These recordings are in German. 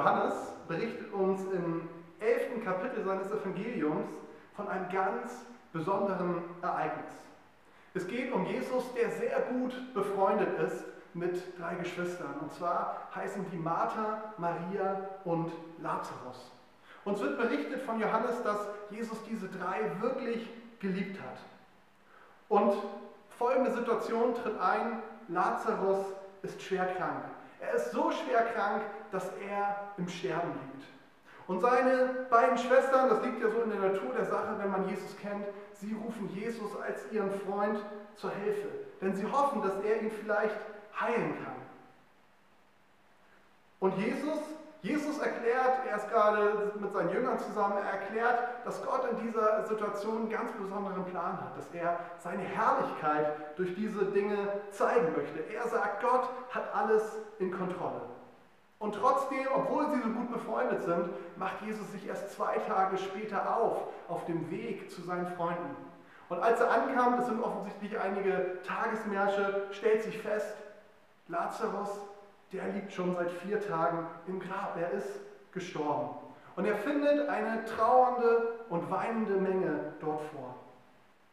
Johannes berichtet uns im 11. Kapitel seines Evangeliums von einem ganz besonderen Ereignis. Es geht um Jesus, der sehr gut befreundet ist mit drei Geschwistern. Und zwar heißen die Martha, Maria und Lazarus. Uns wird berichtet von Johannes, dass Jesus diese drei wirklich geliebt hat. Und folgende Situation tritt ein. Lazarus ist schwer krank. Er ist so schwer krank, dass er im Sterben liegt. Und seine beiden Schwestern, das liegt ja so in der Natur der Sache, wenn man Jesus kennt, sie rufen Jesus als ihren Freund zur Hilfe. Denn sie hoffen, dass er ihn vielleicht heilen kann. Und Jesus, Jesus erklärt, er ist gerade mit seinen Jüngern zusammen, er erklärt, dass Gott in dieser Situation einen ganz besonderen Plan hat, dass er seine Herrlichkeit durch diese Dinge zeigen möchte. Er sagt, Gott hat alles in Kontrolle. Und trotzdem, obwohl sie so gut befreundet sind, macht Jesus sich erst zwei Tage später auf, auf dem Weg zu seinen Freunden. Und als er ankam, das sind offensichtlich einige Tagesmärsche, stellt sich fest, Lazarus, der liegt schon seit vier Tagen im Grab, er ist gestorben. Und er findet eine trauernde und weinende Menge dort vor.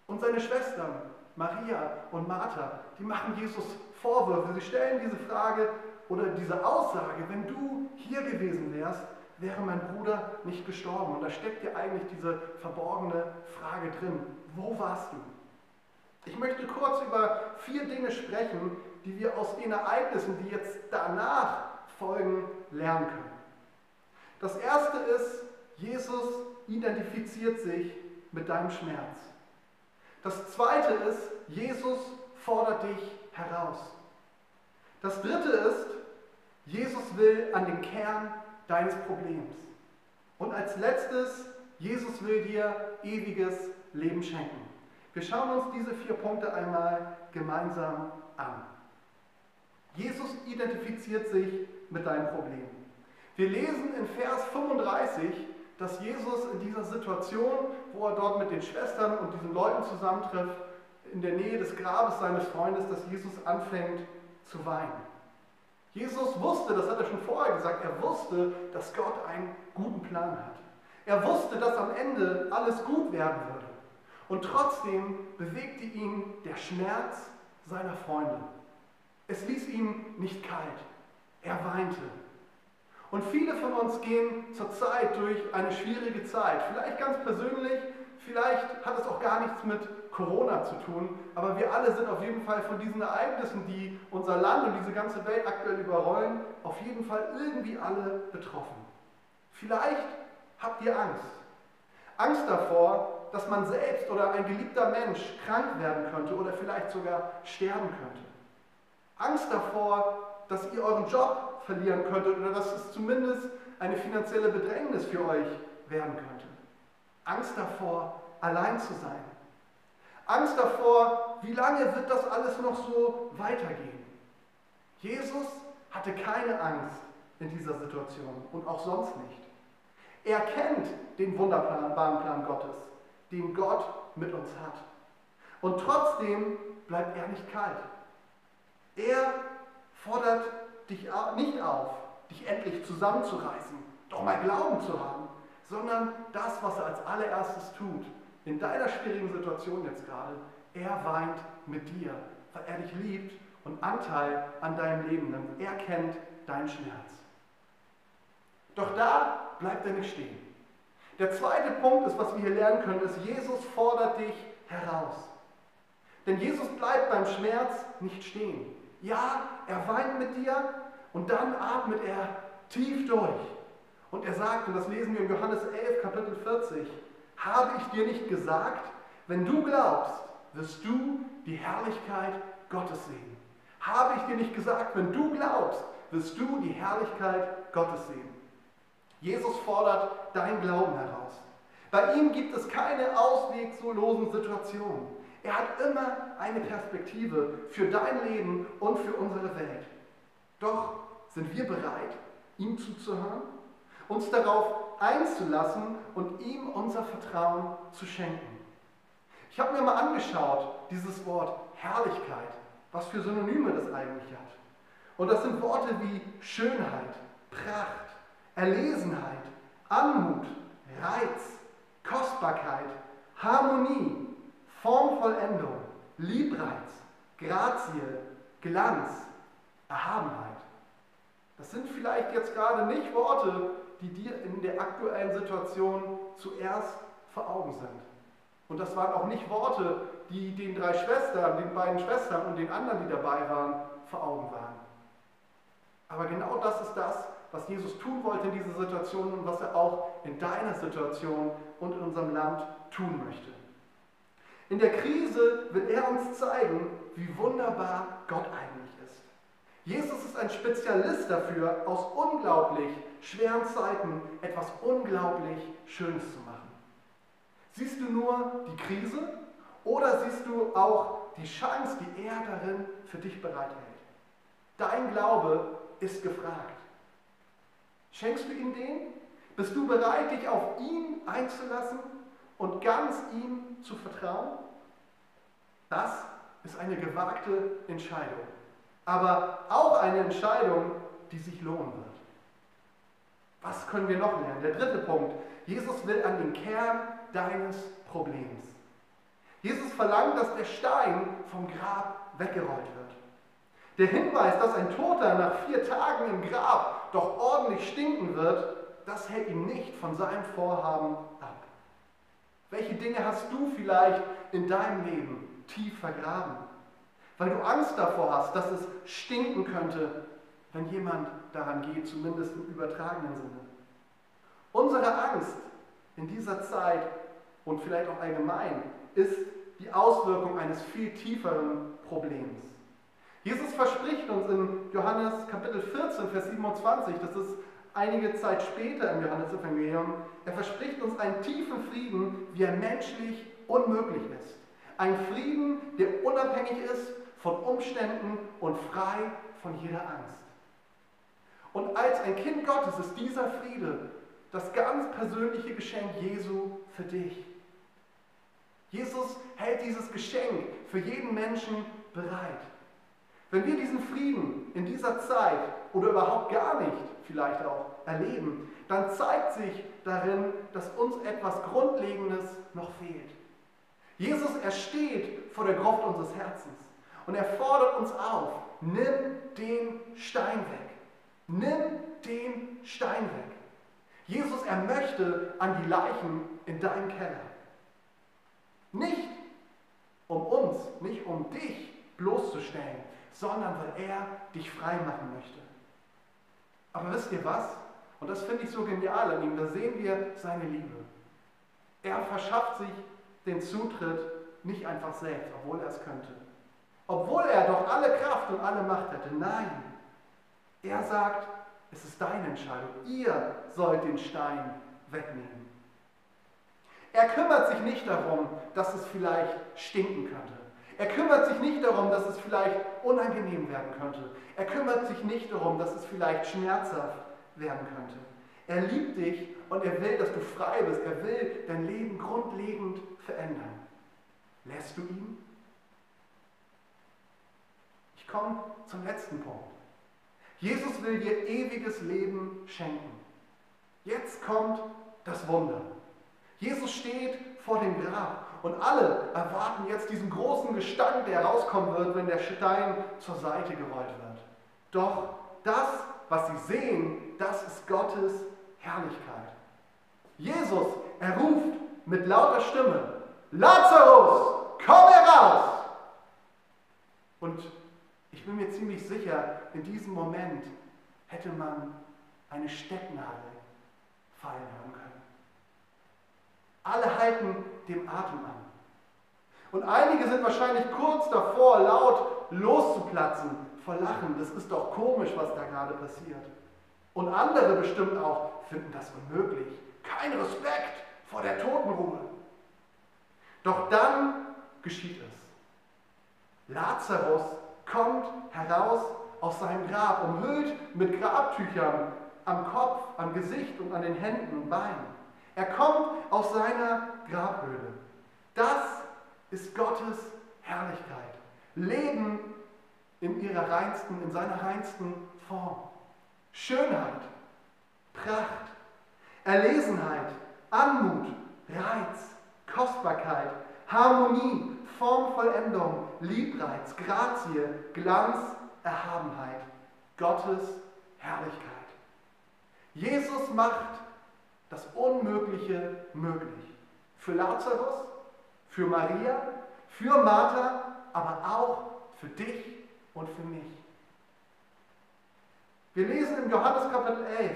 Und seine Schwestern, Maria und Martha, die machen Jesus Vorwürfe. Sie stellen diese Frage oder diese Aussage, wenn du hier gewesen wärst, wäre mein Bruder nicht gestorben. Und da steckt ja eigentlich diese verborgene Frage drin. Wo warst du? Ich möchte kurz über vier Dinge sprechen, die wir aus den Ereignissen, die jetzt danach folgen, lernen können. Das erste ist, Jesus identifiziert sich mit deinem Schmerz. Das zweite ist, Jesus fordert dich heraus. Das dritte ist, Jesus will an den Kern deines Problems. Und als letztes, Jesus will dir ewiges Leben schenken. Wir schauen uns diese vier Punkte einmal gemeinsam an. Jesus identifiziert sich mit deinem Problem. Wir lesen in Vers 35, dass Jesus in dieser Situation, wo er dort mit den Schwestern und diesen Leuten zusammentrifft, in der Nähe des Grabes seines Freundes, dass Jesus anfängt zu weinen. Jesus wusste, das hat er schon vorher gesagt, er wusste, dass Gott einen guten Plan hat. Er wusste, dass am Ende alles gut werden würde. Und trotzdem bewegte ihn der Schmerz seiner Freunde. Es ließ ihn nicht kalt. Er weinte. Und viele von uns gehen zurzeit durch eine schwierige Zeit. Vielleicht ganz persönlich, vielleicht hat es auch gar nichts mit Corona zu tun, aber wir alle sind auf jeden Fall von diesen Ereignissen, die unser Land und diese ganze Welt aktuell überrollen, auf jeden Fall irgendwie alle betroffen. Vielleicht habt ihr Angst. Angst davor, dass man selbst oder ein geliebter Mensch krank werden könnte oder vielleicht sogar sterben könnte. Angst davor, dass ihr euren Job verlieren könntet oder dass es zumindest eine finanzielle Bedrängnis für euch werden könnte. Angst davor, allein zu sein. Angst davor, wie lange wird das alles noch so weitergehen. Jesus hatte keine Angst in dieser Situation und auch sonst nicht. Er kennt den wunderbaren Plan Gottes, den Gott mit uns hat. Und trotzdem bleibt er nicht kalt. Er fordert dich nicht auf, dich endlich zusammenzureißen, doch mal Glauben zu haben, sondern das, was er als allererstes tut, in deiner schwierigen Situation jetzt gerade, er weint mit dir, weil er dich liebt und Anteil an deinem Leben nimmt. Er kennt deinen Schmerz. Doch da bleibt er nicht stehen. Der zweite Punkt ist, was wir hier lernen können, ist, Jesus fordert dich heraus. Denn Jesus bleibt beim Schmerz nicht stehen. Ja, er weint mit dir und dann atmet er tief durch. Und er sagt, und das lesen wir in Johannes 11, Kapitel 40, habe ich dir nicht gesagt, wenn du glaubst, wirst du die Herrlichkeit Gottes sehen. Habe ich dir nicht gesagt, wenn du glaubst, wirst du die Herrlichkeit Gottes sehen. Jesus fordert dein Glauben heraus. Bei ihm gibt es keine ausweglosen Situationen. Er hat immer eine Perspektive für dein Leben und für unsere Welt. Doch sind wir bereit, ihm zuzuhören, uns darauf einzulassen und ihm unser Vertrauen zu schenken? Ich habe mir mal angeschaut, dieses Wort Herrlichkeit, was für Synonyme das eigentlich hat. Und das sind Worte wie Schönheit, Pracht, Erlesenheit, Anmut, Reiz, Kostbarkeit, Harmonie, Formvollendung, Liebreiz, Grazie, Glanz, Erhabenheit. Das sind vielleicht jetzt gerade nicht Worte, die dir in der aktuellen Situation zuerst vor Augen sind. Und das waren auch nicht Worte, die den drei Schwestern, den beiden Schwestern und den anderen, die dabei waren, vor Augen waren. Aber genau das ist das, was Jesus tun wollte in dieser Situation und was er auch in deiner Situation und in unserem Land tun möchte. In der Krise will er uns zeigen, wie wunderbar Gott eigentlich ist. Jesus ist ein Spezialist dafür, aus unglaublich schweren Zeiten etwas unglaublich Schönes zu machen. Siehst du nur die Krise oder siehst du auch die Chance, die er darin für dich bereithält? Dein Glaube ist gefragt. Schenkst du ihm den? Bist du bereit, dich auf ihn einzulassen und ganz ihm zu vertrauen? Das ist eine gewagte Entscheidung, aber auch eine Entscheidung, die sich lohnen wird. Was können wir noch lernen? Der dritte Punkt. Jesus will an den Kern deines Problems. Jesus verlangt, dass der Stein vom Grab weggerollt wird. Der Hinweis, dass ein Toter nach vier Tagen im Grab doch ordentlich stinken wird, das hält ihn nicht von seinem Vorhaben ab. Welche Dinge hast du vielleicht in deinem Leben tief vergraben? Weil du Angst davor hast, dass es stinken könnte, wenn jemand daran geht, zumindest im übertragenen Sinne. Unsere Angst in dieser Zeit und vielleicht auch allgemein ist die Auswirkung eines viel tieferen Problems. Jesus verspricht uns in Johannes Kapitel 14, Vers 27, das ist einige Zeit später im Johannesevangelium, er verspricht uns einen tiefen Frieden, wie er menschlich unmöglich ist. Ein Frieden, der unabhängig ist von Umständen und frei von jeder Angst. Und als ein Kind Gottes ist dieser Friede das ganz persönliche Geschenk Jesu für dich. Jesus hält dieses Geschenk für jeden Menschen bereit. Wenn wir diesen Frieden in dieser Zeit oder überhaupt gar nicht vielleicht auch erleben, dann zeigt sich darin, dass uns etwas Grundlegendes noch fehlt. Jesus, er steht vor der Gruft unseres Herzens und er fordert uns auf, nimm den Stein weg. Nimm den Stein weg. Jesus, er möchte an die Leichen in deinem Keller. Nicht um uns, nicht um dich bloßzustellen, sondern weil er dich frei machen möchte. Aber wisst ihr was? Und das finde ich so genial an ihm, da sehen wir seine Liebe. Er verschafft sich den Zutritt nicht einfach selbst, obwohl er es könnte. Obwohl er doch alle Kraft und alle Macht hätte. Nein, er sagt, es ist deine Entscheidung. Ihr sollt den Stein wegnehmen. Er kümmert sich nicht darum, dass es vielleicht stinken könnte. Er kümmert sich nicht darum, dass es vielleicht unangenehm werden könnte. Er kümmert sich nicht darum, dass es vielleicht schmerzhaft werden könnte. Er liebt dich und er will, dass du frei bist. Er will dein Leben grundlegend verändern. Lässt du ihn? Ich komme zum letzten Punkt. Jesus will dir ewiges Leben schenken. Jetzt kommt das Wunder. Jesus steht vor dem Grab und alle erwarten jetzt diesen großen Gestank, der herauskommen wird, wenn der Stein zur Seite gerollt wird. Doch das, was sie sehen, das ist Gottes Herrlichkeit. Jesus, er ruft mit lauter Stimme, Lazarus, komm heraus! Und ich bin mir ziemlich sicher, in diesem Moment hätte man eine Stecknadel fallen hören können. Alle halten dem Atem an. Und einige sind wahrscheinlich kurz davor, laut loszuplatzen vor Lachen. Das ist doch komisch, was da gerade passiert. Und andere bestimmt auch finden das unmöglich. Kein Respekt vor der Totenruhe. Doch dann geschieht es. Lazarus kommt heraus aus seinem Grab, umhüllt mit Grabtüchern am Kopf, am Gesicht und an den Händen und Beinen. Er kommt aus seiner Grabhöhle. Das ist Gottes Herrlichkeit. Leben in ihrer reinsten, in seiner reinsten Form. Schönheit, Pracht, Erlesenheit, Anmut, Reiz, Kostbarkeit, Harmonie, Formvollendung, Liebreiz, Grazie, Glanz, Erhabenheit, Gottes Herrlichkeit. Jesus macht das Unmögliche möglich. Für Lazarus, für Maria, für Martha, aber auch für dich und für mich. Wir lesen im Johannes Kapitel 11,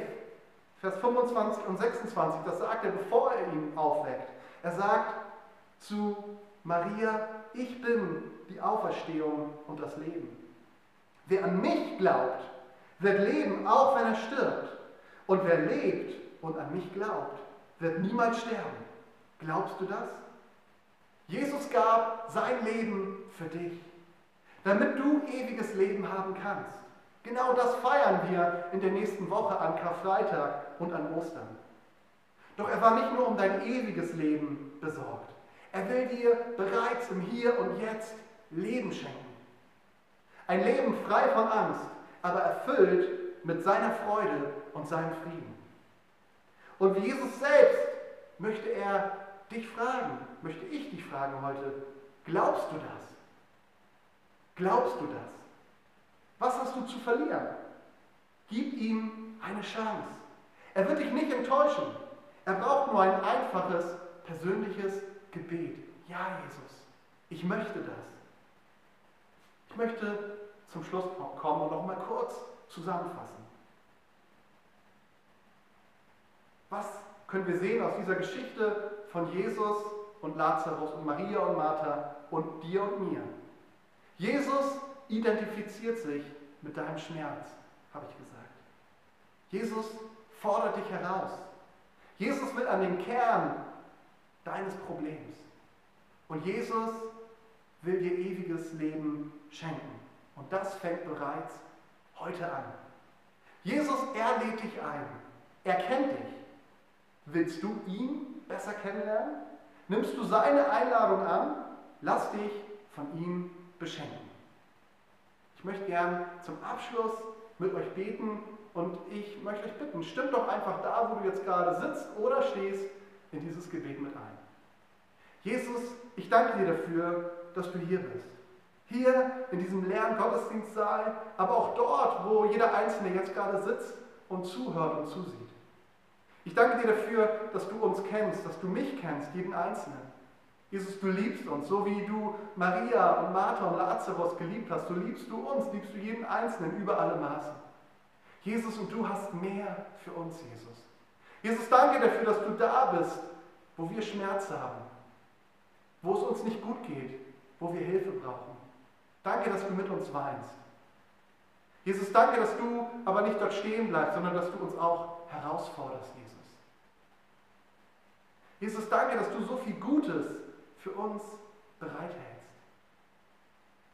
Vers 25 und 26, das sagt er, bevor er ihn aufweckt. Er sagt zu Maria, ich bin die Auferstehung und das Leben. Wer an mich glaubt, wird leben, auch wenn er stirbt. Und wer lebt und an mich glaubt, wird niemals sterben. Glaubst du das? Jesus gab sein Leben für dich, damit du ewiges Leben haben kannst. Genau das feiern wir in der nächsten Woche an Karfreitag und an Ostern. Doch er war nicht nur um dein ewiges Leben besorgt. Er will dir bereits im Hier und Jetzt Leben schenken. Ein Leben frei von Angst, aber erfüllt mit seiner Freude und seinem Frieden. Und wie Jesus selbst möchte er dich fragen, möchte ich dich fragen heute, glaubst du das? Glaubst du das? Was hast du zu verlieren? Gib ihm eine Chance. Er wird dich nicht enttäuschen. Er braucht nur ein einfaches, persönliches Gebet. Ja, Jesus, ich möchte das. Ich möchte zum Schluss kommen und noch mal kurz zusammenfassen. Was können wir sehen aus dieser Geschichte von Jesus und Lazarus und Maria und Martha und dir und mir? Jesus identifiziert sich mit deinem Schmerz, habe ich gesagt. Jesus fordert dich heraus. Jesus will an den Kern deines Problems. Und Jesus will dir ewiges Leben schenken. Und das fängt bereits heute an. Jesus, er lädt dich ein. Er kennt dich. Willst du ihn besser kennenlernen? Nimmst du seine Einladung an? Lass dich von ihm beschenken. Ich möchte gern zum Abschluss mit euch beten und ich möchte euch bitten, stimmt doch einfach da, wo du jetzt gerade sitzt oder stehst, in dieses Gebet mit ein. Jesus, ich danke dir dafür, dass du hier bist. Hier in diesem leeren Gottesdienstsaal, aber auch dort, wo jeder Einzelne jetzt gerade sitzt und zuhört und zusieht. Ich danke dir dafür, dass du uns kennst, dass du mich kennst, jeden Einzelnen. Jesus, du liebst uns, so wie du Maria und Martha und Lazarus geliebt hast, so liebst du uns, liebst du jeden Einzelnen über alle Maßen. Jesus, und du hast mehr für uns, Jesus. Jesus, danke dafür, dass du da bist, wo wir Schmerz haben, wo es uns nicht gut geht, wo wir Hilfe brauchen. Danke, dass du mit uns weinst. Jesus, danke, dass du aber nicht dort stehen bleibst, sondern dass du uns auch herausforderst, Jesus. Jesus, danke, dass du so viel Gutes für uns bereithältst.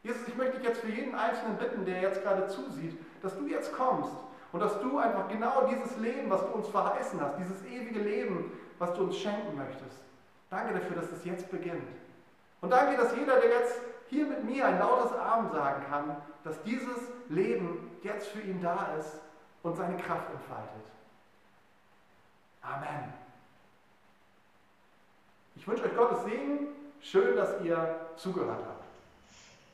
Jesus, ich möchte dich jetzt für jeden Einzelnen bitten, der jetzt gerade zusieht, dass du jetzt kommst und dass du einfach genau dieses Leben, was du uns verheißen hast, dieses ewige Leben, was du uns schenken möchtest. Danke dafür, dass es jetzt beginnt. Und danke, dass jeder, der jetzt hier mit mir ein lautes Amen sagen kann, dass dieses Leben jetzt für ihn da ist und seine Kraft entfaltet. Amen. Ich wünsche euch Gottes Segen. Schön, dass ihr zugehört habt.